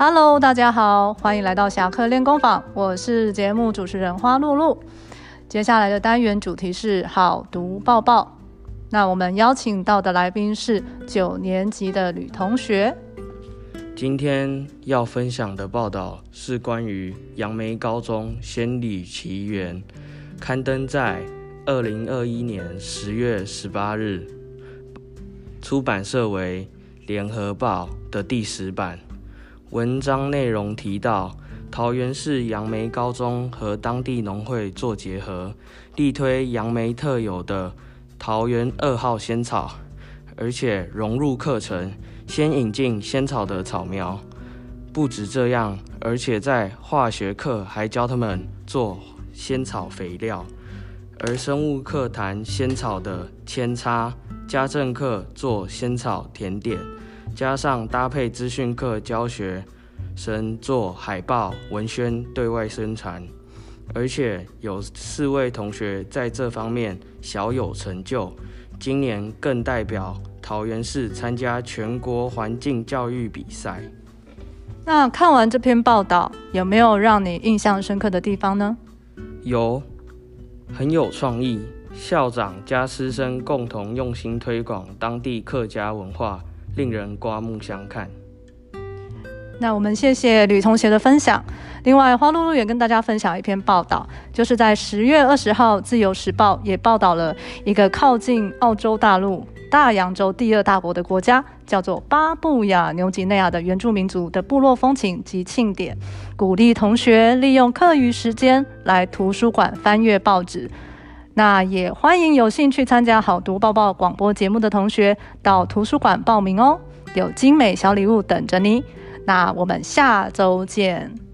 Hello，大家好，欢迎来到侠客练功坊，我是节目主持人花露露。接下来的单元主题是好读抱抱。那我们邀请到的来宾是九年级的吕同学。今天要分享的报道是关于杨梅高中仙女奇缘，刊登在二零二一年十月十八日，出版社为联合报的第十版。文章内容提到，桃园市杨梅高中和当地农会做结合，力推杨梅特有的桃园二号仙草，而且融入课程，先引进仙草的草苗。不止这样，而且在化学课还教他们做仙草肥料，而生物课谈仙草的扦插，家政课做仙草甜点。加上搭配资讯课教学生做海报文宣对外宣传，而且有四位同学在这方面小有成就，今年更代表桃园市参加全国环境教育比赛。那看完这篇报道，有没有让你印象深刻的地方呢？有，很有创意，校长加师生共同用心推广当地客家文化。令人刮目相看。那我们谢谢吕同学的分享。另外，花露露也跟大家分享一篇报道，就是在十月二十号，《自由时报》也报道了一个靠近澳洲大陆大洋洲第二大国的国家，叫做巴布亚纽几内亚的原住民族的部落风情及庆典，鼓励同学利用课余时间来图书馆翻阅报纸。那也欢迎有兴趣参加好读报报广播节目的同学到图书馆报名哦，有精美小礼物等着你。那我们下周见。